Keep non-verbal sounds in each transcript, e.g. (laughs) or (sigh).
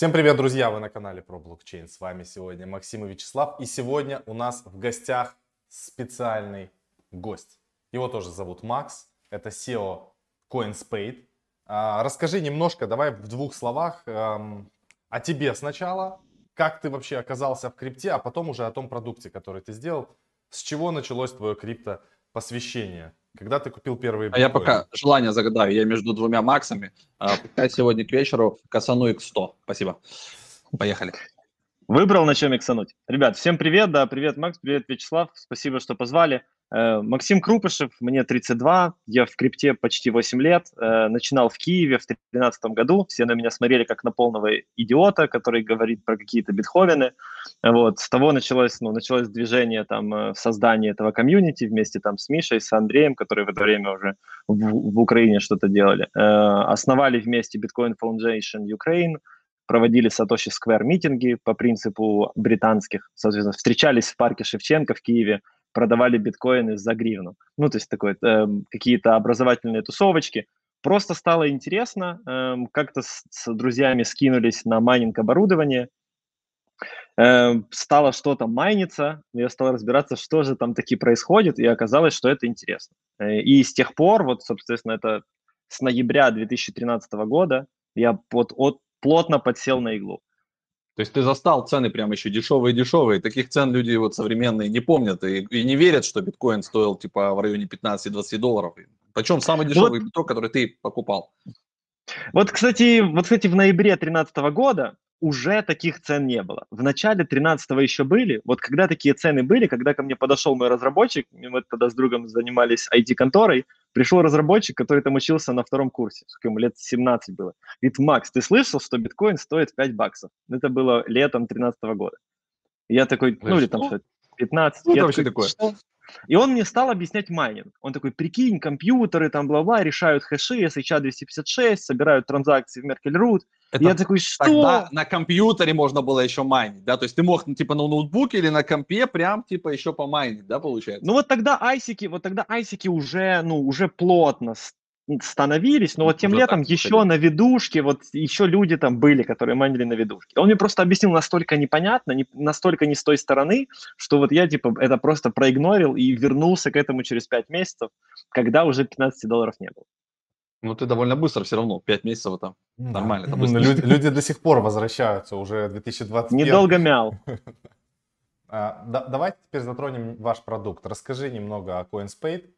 Всем привет, друзья! Вы на канале про блокчейн. С вами сегодня Максим и Вячеслав. И сегодня у нас в гостях специальный гость. Его тоже зовут Макс. Это SEO CoinSpade. А, расскажи немножко, давай в двух словах эм, о тебе сначала. Как ты вообще оказался в крипте, а потом уже о том продукте, который ты сделал. С чего началось твое крипто посвящение? Когда ты купил первые биткоины? А я пока желание загадаю. Я между двумя Максами. А, (laughs) пускай сегодня к вечеру косану X100. Спасибо. Поехали. Выбрал, на чем иксануть. Ребят, всем привет. Да, привет, Макс, привет, Вячеслав. Спасибо, что позвали. Э, Максим Крупышев, мне 32, я в крипте почти 8 лет, э, начинал в Киеве в 2013 году, все на меня смотрели как на полного идиота, который говорит про какие-то битховены, вот, с того началось, ну, началось движение там э, в создании этого комьюнити вместе там с Мишей, с Андреем, которые в это время уже в, в Украине что-то делали, основали вместе Bitcoin Foundation Ukraine, проводили Satoshi Square митинги по принципу британских, соответственно, встречались в парке Шевченко в Киеве, продавали биткоины за гривну. Ну, то есть такое, э, какие-то образовательные тусовочки. Просто стало интересно, э, как-то с, с друзьями скинулись на майнинг оборудование, э, стало что-то майниться, я стал разбираться, что же там таки происходит, и оказалось, что это интересно. Э, и с тех пор, вот, собственно, это с ноября 2013 года, я вот от, плотно подсел на иглу. То есть ты застал цены прям еще дешевые-дешевые. Таких цен люди вот современные не помнят и, и не верят, что биткоин стоил типа в районе 15-20 долларов. Причем самый дешевый вот. биток, который ты покупал. Вот, кстати, вот, кстати, в ноябре 2013 года уже таких цен не было. В начале 13 еще были. Вот когда такие цены были, когда ко мне подошел мой разработчик, мы тогда с другом занимались IT-конторой, пришел разработчик, который там учился на втором курсе, ему лет 17 было. Говорит, Макс, ты слышал, что биткоин стоит 5 баксов? Это было летом 13 года. я такой, ну или там что 15. Что это вообще такое? Что? И он мне стал объяснять майнинг. Он такой, прикинь, компьютеры там бла-бла, решают хэши, SHA-256, собирают транзакции в Merkle Root. Это я такой, что? Тогда на компьютере можно было еще майнить, да? То есть ты мог, ну, типа, на ноутбуке или на компе прям, типа, еще помайнить, да, получается? Ну, вот тогда айсики, вот тогда айсики уже, ну, уже плотно становились, но вот тем Уже летом еще на видушке, вот еще люди там были, которые майнили на видушке. Он мне просто объяснил настолько непонятно, не, настолько не с той стороны, что вот я типа это просто проигнорил и вернулся к этому через 5 месяцев, когда уже 15 долларов не было. Ну, ты довольно быстро все равно, 5 месяцев там, да. нормально. Это быстро. Люди, люди (laughs) до сих пор возвращаются, уже 2021. Недолго мял. (laughs) А, давайте теперь затронем ваш продукт. Расскажи немного о CoinSpade.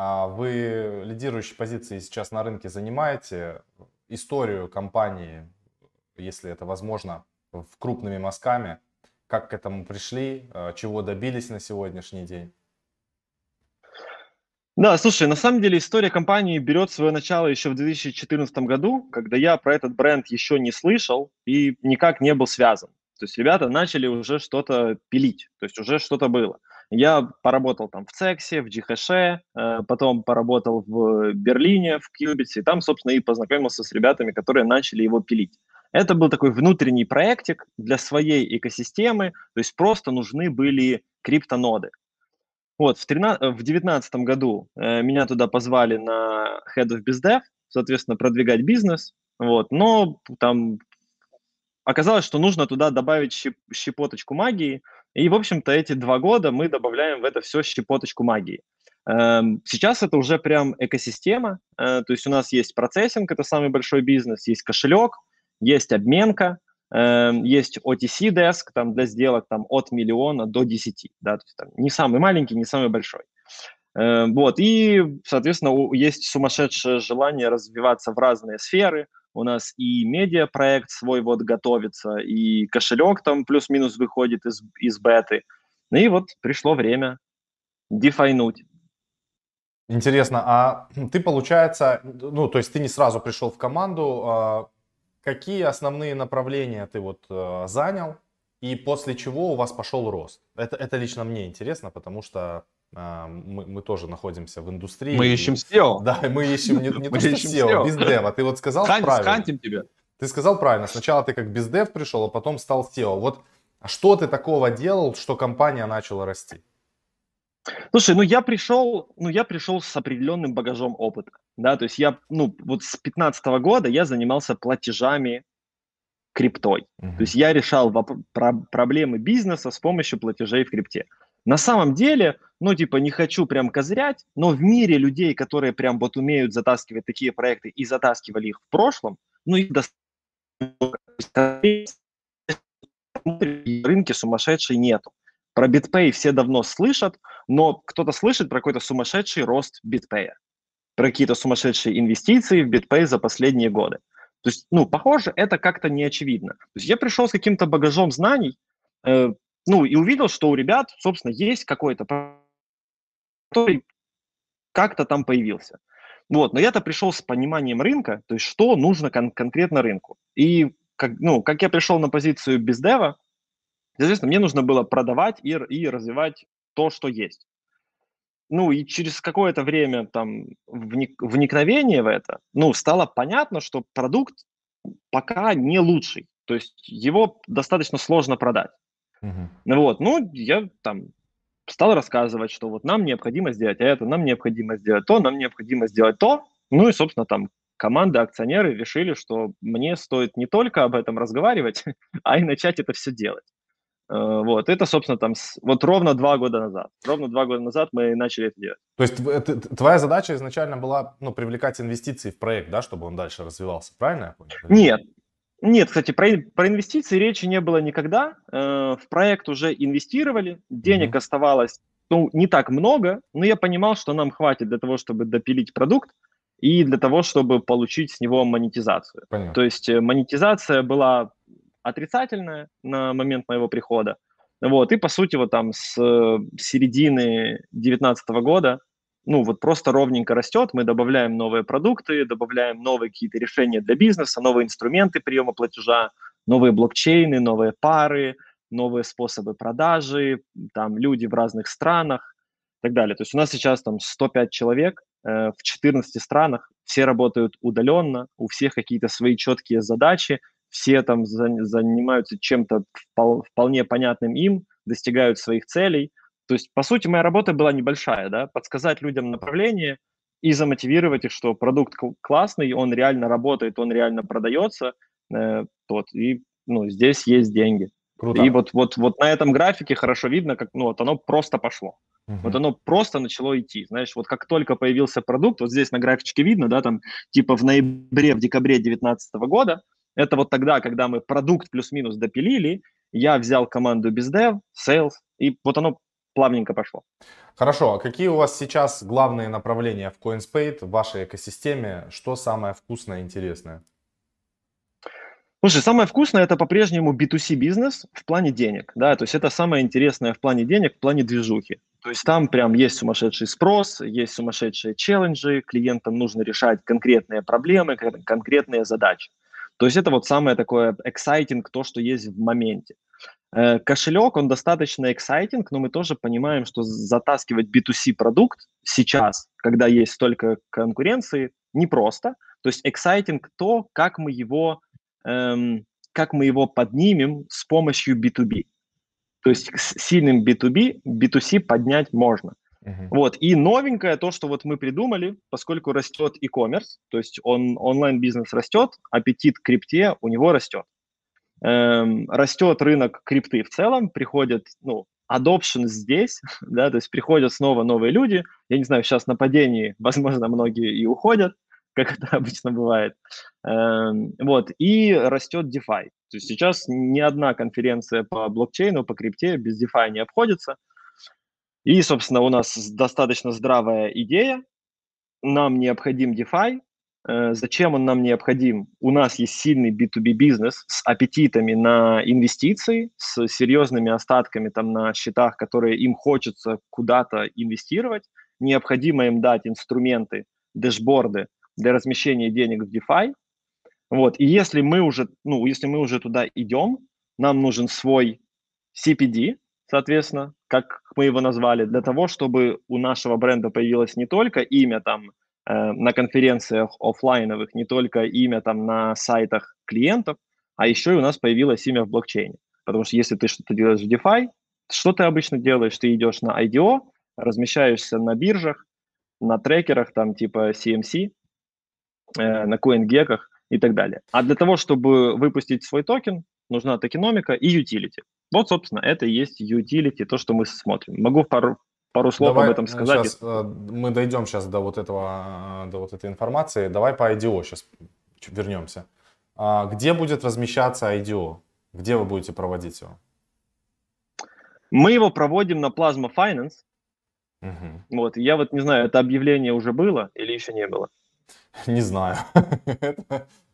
А вы лидирующие позиции сейчас на рынке занимаете. Историю компании, если это возможно, в крупными мазками. Как к этому пришли, а, чего добились на сегодняшний день? Да, слушай, на самом деле история компании берет свое начало еще в 2014 году, когда я про этот бренд еще не слышал и никак не был связан. То есть ребята начали уже что-то пилить, то есть уже что-то было. Я поработал там в Цексе, в Джихаше, э, потом поработал в Берлине, в Кьюбице, и там, собственно, и познакомился с ребятами, которые начали его пилить. Это был такой внутренний проектик для своей экосистемы, то есть просто нужны были криптоноды. Вот, в 2019 году э, меня туда позвали на Head of BizDev, соответственно, продвигать бизнес, вот, но там оказалось, что нужно туда добавить щеп, щепоточку магии, и, в общем-то, эти два года мы добавляем в это все щепоточку магии. Эм, сейчас это уже прям экосистема, э, то есть у нас есть процессинг, это самый большой бизнес, есть кошелек, есть обменка, эм, есть OTC деск там для сделок там от миллиона до 10, да, то есть там не самый маленький, не самый большой. Эм, вот, и, соответственно, есть сумасшедшее желание развиваться в разные сферы, у нас и медиапроект свой вот готовится, и кошелек там плюс-минус выходит из, из беты. Ну и вот пришло время дефайнуть. Интересно, а (clears throat) ты, получается, ну, то есть ты не сразу пришел в команду, а какие основные направления ты вот э, занял, и после чего у вас пошел рост? Это, это лично мне интересно, потому что мы, мы тоже находимся в индустрии. Мы ищем SEO. (laughs) Да, мы ищем не, не то, что SEO, бездева. Ты вот сказал Хань, правильно. Хантим тебя. Ты сказал правильно. Сначала ты как бездев пришел, а потом стал SEO. Вот что ты такого делал, что компания начала расти? Слушай, ну я пришел, ну я пришел с определенным багажом опыта, да, то есть я, ну вот с 15 года я занимался платежами криптой. Мгм. То есть я решал воп- про- проблемы бизнеса с помощью платежей в крипте. На самом деле, ну, типа, не хочу прям козырять, но в мире людей, которые прям вот умеют затаскивать такие проекты и затаскивали их в прошлом, ну, их достаточно. Рынке сумасшедшей нету. Про BitPay все давно слышат, но кто-то слышит про какой-то сумасшедший рост BitPay, про какие-то сумасшедшие инвестиции в BitPay за последние годы. То есть, ну, похоже, это как-то не очевидно. То есть я пришел с каким-то багажом знаний, э, ну, и увидел, что у ребят, собственно, есть какой-то, который как-то там появился. Вот, но я-то пришел с пониманием рынка, то есть что нужно кон- конкретно рынку. И как, ну, как я пришел на позицию бездева, соответственно, мне нужно было продавать и, и развивать то, что есть. Ну и через какое-то время там вник- вникновения в это, ну, стало понятно, что продукт пока не лучший. То есть его достаточно сложно продать. Ну Вот, ну, я там стал рассказывать, что вот нам необходимо сделать это, нам необходимо сделать то, нам необходимо сделать то. Ну и, собственно, там команда, акционеры решили, что мне стоит не только об этом разговаривать, (laughs) а и начать это все делать. Э, Вот, это, собственно, там, вот ровно два года назад. Ровно два года назад мы начали это делать. То есть твоя задача изначально была ну, привлекать инвестиции в проект, да, чтобы он дальше развивался, правильно я понял? Нет, нет, кстати, про, про инвестиции речи не было никогда. Э, В проект уже инвестировали, денег Мгм. оставалось, ну, не так много, но я понимал, что нам хватит для того, чтобы допилить продукт и для того, чтобы получить с него монетизацию. Понятно. То есть э, монетизация была отрицательная на момент моего прихода. Вот, и по сути вот там с э, середины 2019 года, ну вот просто ровненько растет, мы добавляем новые продукты, добавляем новые какие-то решения для бизнеса, новые инструменты приема платежа, новые блокчейны, новые пары, новые способы продажи, там люди в разных странах и так далее. То есть у нас сейчас там 105 человек э, в 14 странах, все работают удаленно, у всех какие-то свои четкие задачи, все там за- занимаются чем-то впол- вполне понятным им, достигают своих целей. То есть, по сути, моя работа была небольшая, да, подсказать людям направление и замотивировать их, что продукт кл- классный, он реально работает, он реально продается, э, вот, и, ну, здесь есть деньги. Круто. И вот, вот, вот на этом графике хорошо видно, как, ну, вот оно просто пошло. Мгм. Вот оно просто начало идти. Знаешь, вот как только появился продукт, вот здесь на графичке видно, да, там типа в ноябре, в декабре 2019 года, это вот тогда, когда мы продукт плюс-минус допилили, я взял команду бездев, sales, и вот оно плавненько пошло. Хорошо, а какие у вас сейчас главные направления в CoinSpade, в вашей экосистеме? Что самое вкусное и интересное? Слушай, самое вкусное это по-прежнему B2C бизнес в плане денег, да, то есть это самое интересное в плане денег, в плане движухи. То есть там прям есть сумасшедший спрос, есть сумасшедшие челленджи, клиентам нужно решать конкретные проблемы, кон- конкретные задачи. То есть это вот самое такое exciting, то, что есть в моменте. Э, Кошелек, он достаточно exciting, но мы тоже понимаем, что затаскивать B2C продукт сейчас, когда есть столько конкуренции, непросто. То есть exciting то, как мы его эм, как мы его поднимем с помощью B2B. То есть с сильным B2B, B2C поднять можно. Мгм. Вот. И новенькое то, что вот мы придумали, поскольку растет e-commerce, то есть он, онлайн-бизнес растет, аппетит к крипте у него растет. Эм, растет рынок крипты в целом, приходят, ну, adoption здесь, (laughs) да, то есть приходят снова новые люди. Я не знаю, сейчас на падении, (laughs) возможно, многие и уходят, как это (laughs) обычно бывает. Эм, вот, и растет DeFi. То есть сейчас ни одна конференция по блокчейну, по крипте без DeFi не обходится. И, собственно, у нас достаточно здравая идея. Нам необходим DeFi. Э, Зачем он нам необходим? У нас есть сильный B2B бизнес с аппетитами на инвестиции, с серьезными остатками там на счетах, которые им хочется куда-то инвестировать. Необходимо им дать инструменты, дэшборды для размещения денег в DeFi. Вот. И если мы уже, ну, если мы уже туда идем, нам нужен свой CPD, соответственно, как мы его назвали, для того, чтобы у нашего бренда появилось не только имя там э, на конференциях офлайновых, не только имя там на сайтах клиентов, а еще и у нас появилось имя в блокчейне. Потому что если ты что-то делаешь в DeFi, что ты обычно делаешь? Ты идешь на IDO, размещаешься на биржах, на трекерах, там типа CMC, э, на CoinGecko, и так далее. А для того, чтобы выпустить свой токен, нужна токеномика и utility. Вот, собственно, это и есть utility, то, что мы смотрим. Могу пару, пару слов Давай об этом сказать. Сейчас, э, мы дойдем сейчас до вот этого, э, до вот этой информации. Давай по IDO сейчас вернемся. А где будет размещаться IDO? Где вы будете проводить его? Мы его проводим на Plasma Finance. Угу. Вот, я вот не знаю, это объявление уже было или еще не было? (laughs) Не знаю. (laughs)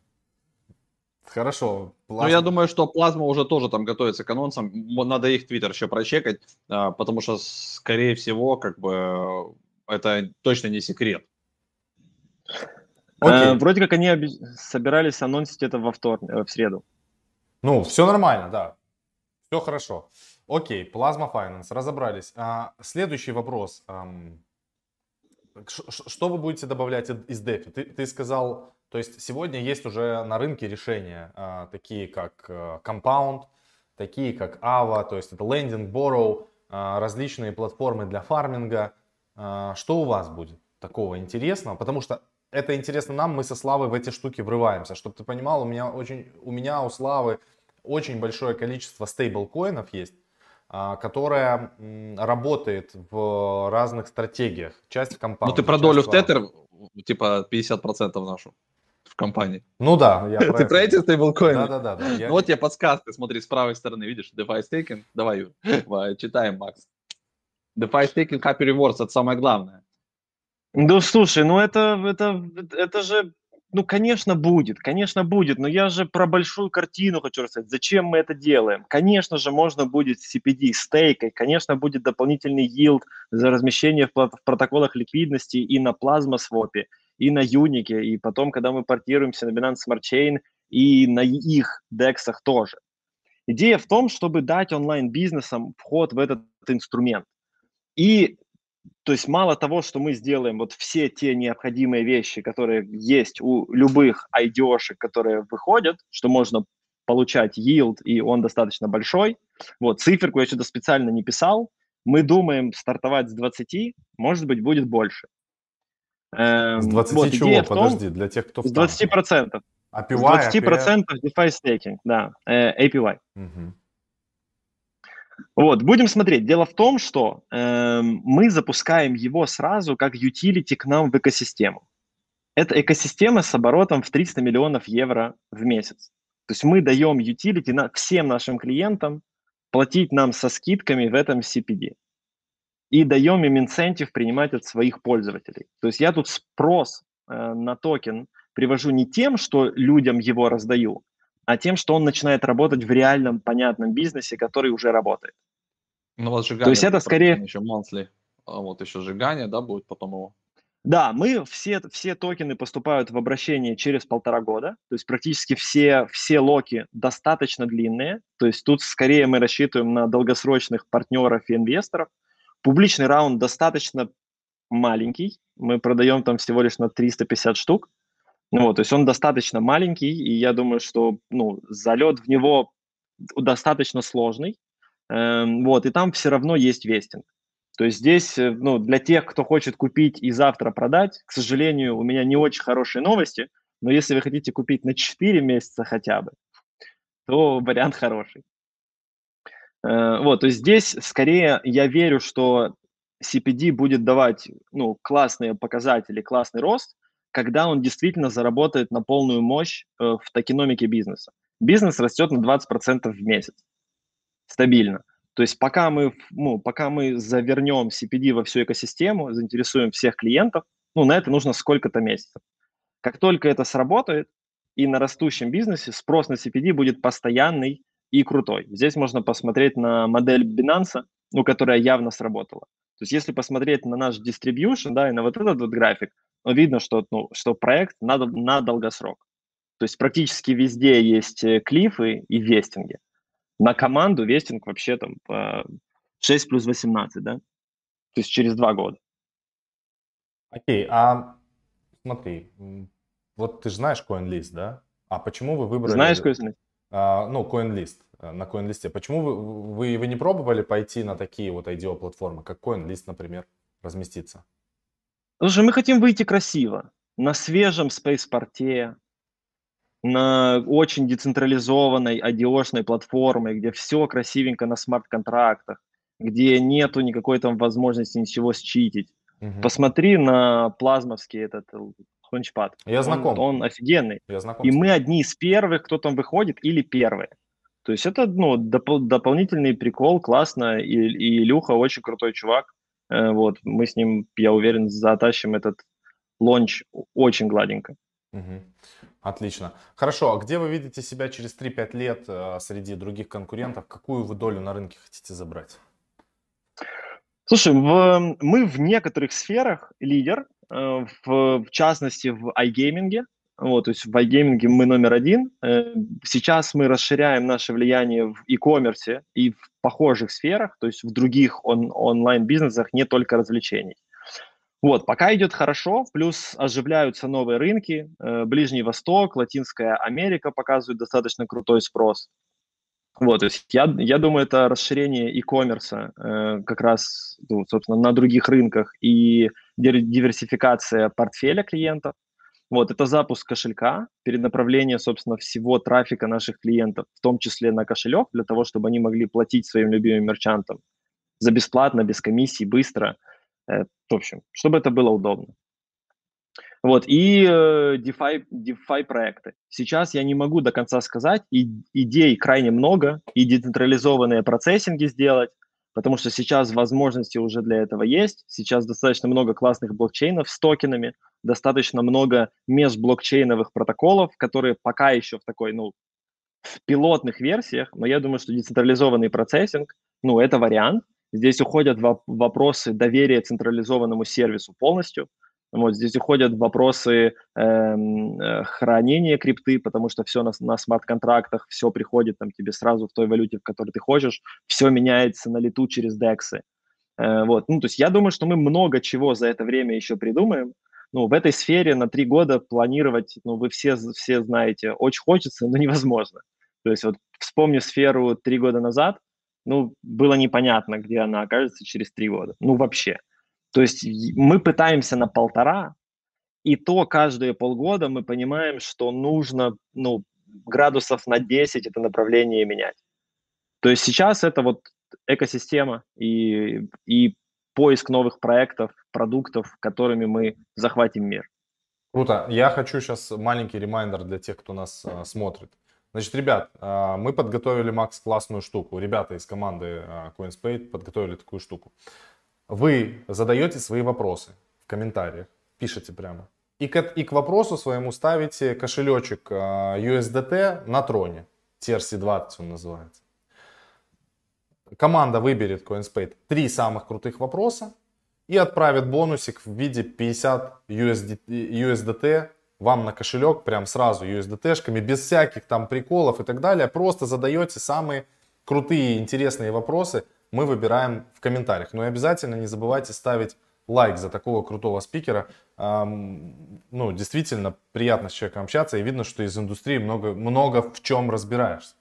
Хорошо. Ну, я думаю, что плазма уже тоже там готовится к анонсам. Надо их твиттер еще прочекать, а, потому что, скорее всего, как бы это точно не секрет. Окей. Э, вроде как они оби- собирались анонсить это во вторник, э, в среду. Ну, все нормально, да. Все хорошо. Окей, Plasma Finance, разобрались. А, следующий вопрос. Что вы будете добавлять из DeFi? Ты, ты сказал, то есть сегодня есть уже на рынке решения, а, такие как а, Compound, такие как Ava, то есть это Lending, Borrow, а, различные платформы для фарминга. А, что у вас будет такого интересного? Потому что это интересно нам, мы со Славой в эти штуки врываемся. Чтобы ты понимал, у меня, очень, у, меня у Славы очень большое количество стейблкоинов есть, которая работает в разных стратегиях. Часть в компании. Ну ты про долю в Тетер, типа 50% нашу в компании. Ну да. Я (laughs) ты про эти стейблкоины? Да, да, да. Я... Вот тебе подсказка, смотри, с правой стороны, видишь, DeFi Staking. Давай, Юр, (laughs) читаем, Макс. DeFi Staking Happy Rewards, это самое главное. Ну, слушай, ну это, это, это же, ну, конечно, будет, конечно, будет, но я же про большую картину хочу рассказать. Зачем мы это делаем? Конечно же, можно будет CPD стейкой, конечно, будет дополнительный yield за размещение в, в протоколах ликвидности и на плазма свопе, и на Юнике, и потом, когда мы портируемся на Binance Smart Chain, и на их дексах тоже. Идея в том, чтобы дать онлайн-бизнесам вход в этот инструмент. И то есть мало того, что мы сделаем вот все те необходимые вещи, которые есть у любых IDO-шек, которые выходят, что можно получать yield, и он достаточно большой. Вот, циферку я сюда специально не писал. Мы думаем стартовать с 20, может быть, будет больше. Эм, с 20 вот, чего? Том, Подожди, для тех, кто в С 20 процентов. APY, с 20 процентов DeFi staking, да, э, APY. Угу. Вот, будем смотреть. Дело в том, что э, мы запускаем его сразу как utility к нам в экосистему. Это экосистема с оборотом в 300 миллионов евро в месяц. То есть мы даем utility на, всем нашим клиентам платить нам со скидками в этом CPD. И даем им инцентив принимать от своих пользователей. То есть я тут спрос э, на токен привожу не тем, что людям его раздаю, а тем, что он начинает работать в реальном, понятном бизнесе, который уже работает. Ну, вот сжигание. То есть это скорее... Еще monthly. А вот еще сжигание, да, будет потом его? Да, мы все, все токены поступают в обращение через полтора года, то есть практически все, все локи достаточно длинные, то есть тут скорее мы рассчитываем на долгосрочных партнеров и инвесторов. Публичный раунд достаточно маленький, мы продаем там всего лишь на 350 штук, ну вот, то есть он достаточно маленький, и я думаю, что ну, залет в него достаточно сложный. Эм, вот, и там все равно есть вестинг. То есть здесь, э, ну, для тех, кто хочет купить и завтра продать, к сожалению, у меня не очень хорошие новости, но если вы хотите купить на 4 месяца хотя бы, то вариант хороший. Э, вот, то есть здесь скорее я верю, что CPD будет давать ну, классные показатели, классный рост, когда он действительно заработает на полную мощь э, в токеномике бизнеса. Бизнес растет на 20% в месяц. Стабильно. То есть пока мы, ну, пока мы завернем CPD во всю экосистему, заинтересуем всех клиентов, ну, на это нужно сколько-то месяцев. Как только это сработает, и на растущем бизнесе спрос на CPD будет постоянный и крутой. Здесь можно посмотреть на модель Binance, ну, которая явно сработала. То есть если посмотреть на наш distribution, да, и на вот этот вот график, но видно, что, ну, что проект на, на долгосрок. То есть практически везде есть э, клифы и вестинги. На команду вестинг вообще там 6 плюс 18, да? То есть через два года. Окей, а смотри, вот ты же знаешь CoinList, да? А почему вы выбрали... Знаешь CoinList? А, ну, CoinList, э, на CoinList. Почему вы, вы, вы не пробовали пойти на такие вот IDO-платформы, как CoinList, например, разместиться? Слушай, мы хотим выйти красиво, на свежем спейспорте, на очень децентрализованной IDO-шной платформе, где все красивенько на смарт-контрактах, где нету никакой там возможности ничего считить. Угу. Посмотри на плазмовский этот ланчпад. Я знаком. Он, он офигенный. Я знаком. И мы одни из первых, кто там выходит, или первые. То есть это ну, доп- дополнительный прикол, классно, и, и Илюха очень крутой чувак. Э, вот, мы с ним, я уверен, затащим этот лонч очень гладенько. Угу. Отлично. Хорошо, а где вы видите себя через 3-5 лет э, среди других конкурентов? Какую вы долю на рынке хотите забрать? Слушай, в, мы в некоторых сферах лидер, в, в частности в iGaming. Вот, то есть в iGaming мы номер один. Э, сейчас мы расширяем наше влияние в e-commerce и в похожих сферах, то есть в других он, онлайн-бизнесах, не только развлечений. Вот, пока идет хорошо, плюс оживляются новые рынки, э, Ближний Восток, Латинская Америка показывают достаточно крутой спрос. Вот, то есть я, я думаю, это расширение e-commerce э, как раз, ну, собственно, на других рынках и диверсификация портфеля клиентов. Вот, это запуск кошелька, перенаправление, собственно, всего трафика наших клиентов, в том числе на кошелек, для того, чтобы они могли платить своим любимым мерчантам за бесплатно, без комиссий, быстро. Э, в общем, чтобы это было удобно. Вот, и э, DeFi, DeFi проекты. Сейчас я не могу до конца сказать, и, идей крайне много, и децентрализованные процессинги сделать, потому что сейчас возможности уже для этого есть. Сейчас достаточно много классных блокчейнов с токенами, достаточно много межблокчейновых протоколов, которые пока еще в такой, ну, в пилотных версиях, но я думаю, что децентрализованный процессинг, ну, это вариант. Здесь уходят вопросы доверия централизованному сервису полностью – вот здесь уходят вопросы эм, э, хранения крипты, потому что все на, на смарт-контрактах, все приходит там тебе сразу в той валюте, в которой ты хочешь, все меняется на лету через DEX. Э, вот, ну, то есть я думаю, что мы много чего за это время еще придумаем. Ну, в этой сфере на три года планировать, ну, вы все, все знаете, очень хочется, но невозможно. То есть вот вспомни сферу три года назад, ну, было непонятно, где она окажется через три года. Ну, вообще. То есть мы пытаемся на полтора, и то каждые полгода мы понимаем, что нужно ну, градусов на 10 это направление менять. То есть сейчас это вот экосистема и, и поиск новых проектов, продуктов, которыми мы захватим мир. Круто. Я хочу сейчас маленький ремайдер для тех, кто нас э, смотрит. Значит, ребят, э, мы подготовили, Макс, классную штуку. Ребята из команды э, CoinSpade подготовили такую штуку. Вы задаете свои вопросы в комментариях, пишите прямо. И к, и к вопросу своему ставите кошелечек а, USDT на троне. TRC20 он называется. Команда выберет CoinSpade три самых крутых вопроса и отправит бонусик в виде 50 USD, USDT вам на кошелек, прям сразу USDT-шками, без всяких там приколов и так далее. Просто задаете самые крутые, интересные вопросы – мы выбираем в комментариях. Но и обязательно не забывайте ставить лайк за такого крутого спикера. Ну, действительно, приятно с человеком общаться, и видно, что из индустрии много, много в чем разбираешься.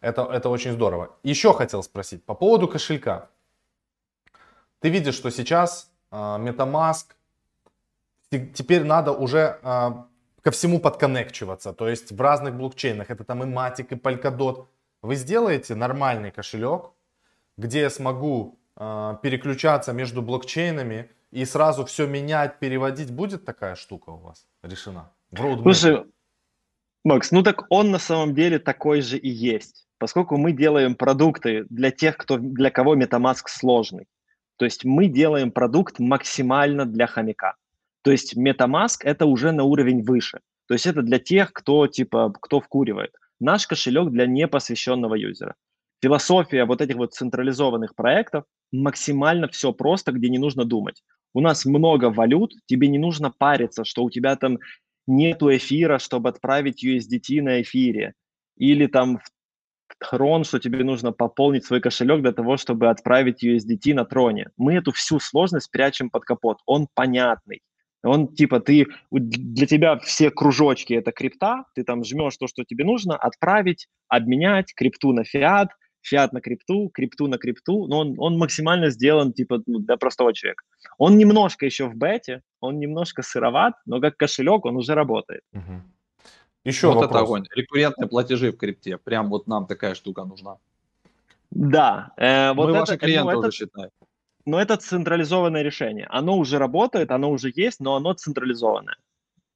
Это, это очень здорово. Еще хотел спросить по поводу кошелька. Ты видишь, что сейчас а, MetaMask, теперь надо уже а, ко всему подконнекчиваться. То есть в разных блокчейнах, это там и Matic, и Polkadot. Вы сделаете нормальный кошелек, где я смогу э, переключаться между блокчейнами и сразу все менять, переводить, будет такая штука у вас решена? Слушай, Макс, ну так он на самом деле такой же и есть, поскольку мы делаем продукты для тех, кто, для кого MetaMask сложный. То есть мы делаем продукт максимально для хомяка. То есть MetaMask это уже на уровень выше. То есть это для тех, кто типа, кто вкуривает. Наш кошелек для непосвященного юзера философия вот этих вот централизованных проектов максимально все просто, где не нужно думать. У нас много валют, тебе не нужно париться, что у тебя там нету эфира, чтобы отправить USDT на эфире. Или там трон, что тебе нужно пополнить свой кошелек для того, чтобы отправить USDT на троне. Мы эту всю сложность прячем под капот. Он понятный. Он типа ты для тебя все кружочки это крипта, ты там жмешь то, что тебе нужно, отправить, обменять крипту на фиат, фиат на крипту, крипту на крипту, но он, он максимально сделан типа ну, для простого человека. Он немножко еще в бете, он немножко сыроват, но как кошелек он уже работает. Угу. Еще вот вопрос. это огонь. Рекуррентные платежи в крипте. Прям вот нам такая штука нужна. Да, э, вот Мы это, ваши ну, клиенты это- уже считаем. но это централизованное решение. Оно уже работает, оно уже есть, но оно централизованное.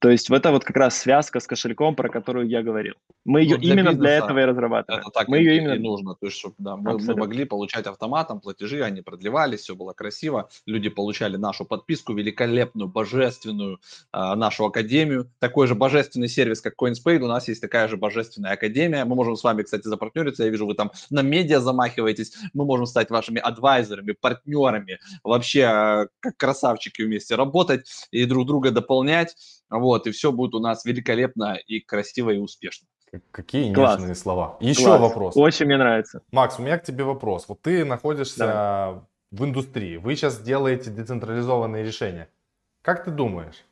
То есть это вот как раз связка с кошельком, про которую я говорил. Мы ее Ну, для именно для бизнеса этого и разрабатываем. Это так Мы и, ее и именно... нужно. То есть, чтобы да, мы, мы могли получать автоматом платежи, они продлевались, все было красиво. Люди получали нашу подписку, великолепную, божественную, а, нашу академию. Такой же божественный сервис, как CoinSpade. У нас есть такая же божественная академия. Мы можем с вами, кстати, запартнериться. Я вижу, вы там на медиа замахиваетесь. Мы можем стать вашими адвайзерами, партнерами. Вообще, а, как красавчики вместе работать и друг друга дополнять. Вот, и все будет у нас великолепно и красиво и успешно. Какие Класс. нежные слова. Еще Класс. вопрос. Очень мне нравится. Макс, у меня к тебе вопрос. Вот ты находишься в индустрии, вы сейчас делаете децентрализованные решения. Как ты думаешь?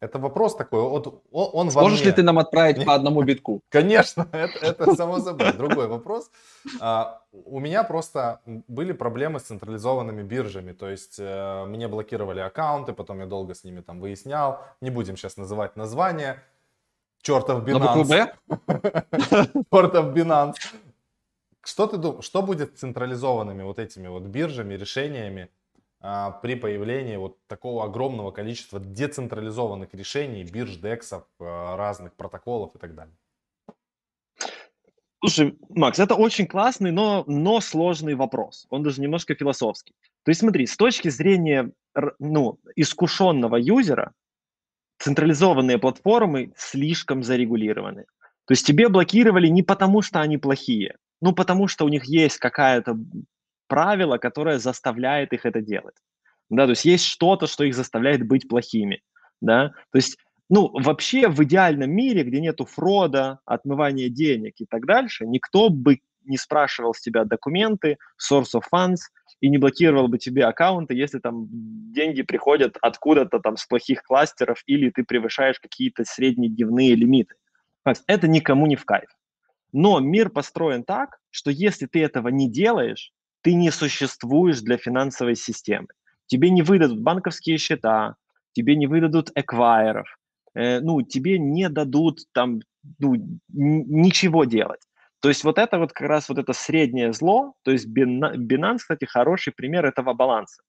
Это вопрос такой, вот он, Сможешь ли ты нам отправить по одному битку? (laughs) Конечно, это, это само собой. Другой вопрос. А, у меня просто были проблемы с централизованными биржами. То есть э, мне блокировали аккаунты, потом я долго с ними там выяснял. Не будем сейчас называть название. Чертов Binance. (laughs) Чертов Binance. Что ты думаешь, что будет с централизованными вот этими вот биржами, решениями при появлении вот такого огромного количества децентрализованных решений, бирж, дексов, а, разных протоколов и так далее? Слушай, Макс, это очень классный, но, но сложный вопрос. Он даже немножко философский. То есть смотри, с точки зрения ну, искушенного юзера, централизованные платформы слишком зарегулированы. То есть тебе блокировали не потому, что они плохие, ну потому что у них есть какая-то правило, которое заставляет их это делать. Да, то есть есть что-то, что их заставляет быть плохими. Да? То есть ну, вообще в идеальном мире, где нету фрода, отмывания денег и так дальше, никто бы не спрашивал с тебя документы, source of funds, и не блокировал бы тебе аккаунты, если там деньги приходят откуда-то там с плохих кластеров, или ты превышаешь какие-то среднедневные лимиты. Это никому не в кайф. Но мир построен так, что если ты этого не делаешь, ты не существуешь для финансовой системы. Тебе не выдадут банковские счета, тебе не выдадут эквайеров, э, ну, тебе не дадут там ну, ничего делать. То есть вот это вот как раз вот это среднее зло, то есть Binance, кстати, хороший пример этого баланса.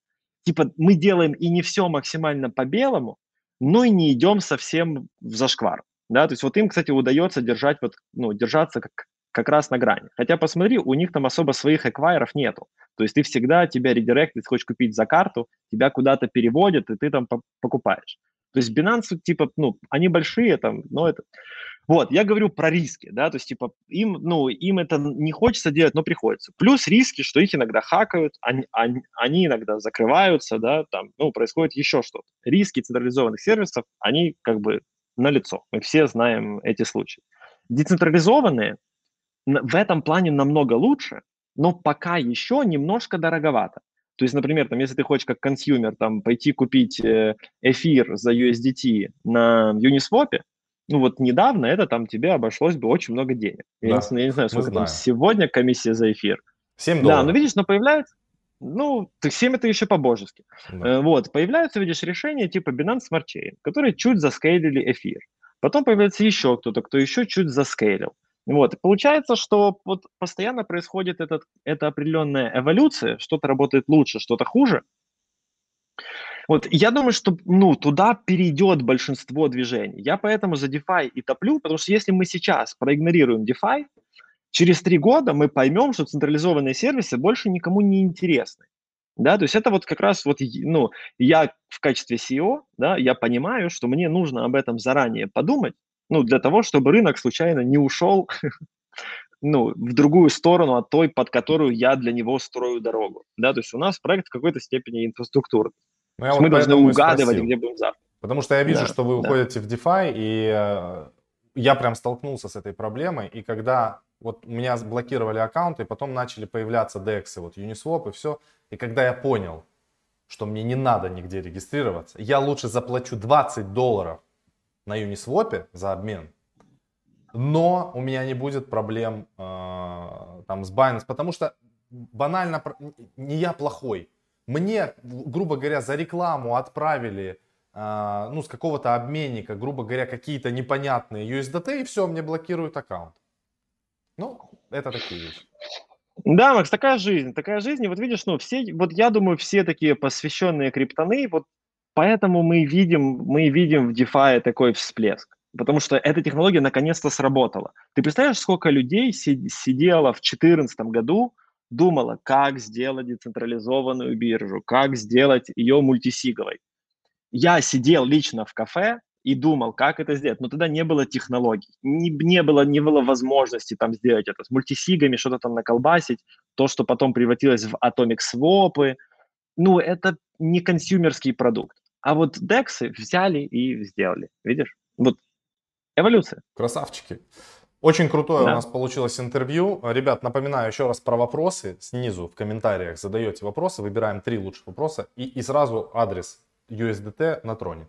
Типа мы делаем и не все максимально по-белому, но и не идем совсем в зашквар. Да? То есть вот им, кстати, удается держать вот, ну, держаться как, как раз на грани. Хотя посмотри, у них там особо своих эквайеров нету. То есть ты всегда, тебя редирект, если хочешь купить за карту, тебя куда-то переводят, и ты там по- покупаешь. То есть Binance, типа, ну, они большие там, но это... Вот, я говорю про риски, да, то есть, типа, им, ну, им это не хочется делать, но приходится. Плюс риски, что их иногда хакают, они, они, они иногда закрываются, да, там, ну, происходит еще что-то. Риски централизованных сервисов, они как бы налицо. Мы все знаем эти случаи. Децентрализованные в этом плане намного лучше, но пока еще немножко дороговато. То есть, например, там, если ты хочешь как consumer там, пойти купить э, эфир за USDT на Uniswap, ну вот недавно это там тебе обошлось бы очень много денег. Я, Да, не, я не знаю, сколько там сегодня комиссия за эфир. 7 Да, долларов. ну видишь, но появляется, ну, ты 7 это еще по-божески. Да. Э, Вот, появляются, видишь, решения типа Binance Smart Chain, которые чуть заскейлили эфир. Потом появляется еще кто-то, кто еще чуть заскейлил. Вот, и получается, что вот постоянно происходит этот, эта определенная эволюция, что-то работает лучше, что-то хуже. Вот, я думаю, что ну, туда перейдет большинство движений. Я поэтому за DeFi и топлю, потому что если мы сейчас проигнорируем DeFi, через три года мы поймем, что централизованные сервисы больше никому не интересны. Да, то есть это вот как раз вот, ну, я в качестве CEO, да, я понимаю, что мне нужно об этом заранее подумать, ну, для того, чтобы рынок случайно не ушел, (laughs) ну, в другую сторону от той, под которую я для него строю дорогу. Да, то есть у нас проект в какой-то степени инфраструктуры. Ну, я вот мы должны и угадывать, спросил. где будем завтра. Потому что я вижу, Да, что вы да. уходите в DeFi, и э, я прям столкнулся с этой проблемой. И когда вот у меня блокировали аккаунты, и потом начали появляться DEX, вот Uniswap и все. И когда я понял, что мне не надо нигде регистрироваться, я лучше заплачу 20 долларов на Uniswap за обмен, но у меня не будет проблем э, там с Binance, потому что банально не я плохой. Мне, грубо говоря, за рекламу отправили а, ну, с какого-то обменника, грубо говоря, какие-то непонятные USDT, и все, мне блокируют аккаунт. Ну, это такие вещи. Да, Макс, такая жизнь, такая жизнь. И вот видишь, ну, все, вот я думаю, все такие посвященные криптоны, вот поэтому мы видим, мы видим в DeFi такой всплеск. Потому что эта технология наконец-то сработала. Ты представляешь, сколько людей сидело в 2014 году, думало, как сделать децентрализованную биржу, как сделать ее мультисиговой. Я сидел лично в кафе и думал, как это сделать. Но тогда не было технологий, не, не, было, не было возможности там сделать это с мультисигами, что-то там наколбасить, то, что потом превратилось в Atomic Swap. Ну, это не консюмерский продукт. А вот DEX взяли и сделали. Видишь? Вот эволюция. Красавчики. Очень крутое да. у нас получилось интервью. Ребят, напоминаю еще раз про вопросы. Снизу в комментариях задаете вопросы, выбираем три лучших вопроса и, и сразу адрес USDT на троне.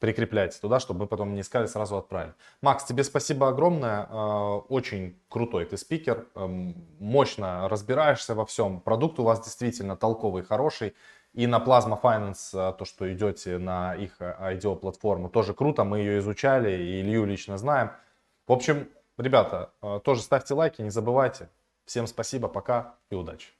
Прикрепляйте туда, чтобы мы потом не искали, сразу отправили. Макс, тебе спасибо огромное. Э, очень крутой ты спикер. Эм, мощно разбираешься во всем. Продукт у вас действительно толковый, хороший. И на Plasma Finance, э, то, что идете на их IDO-платформу, тоже круто. Мы ее изучали и Илью лично знаем. В общем, ребята, э, тоже ставьте лайки, не забывайте. Всем спасибо, пока и удачи.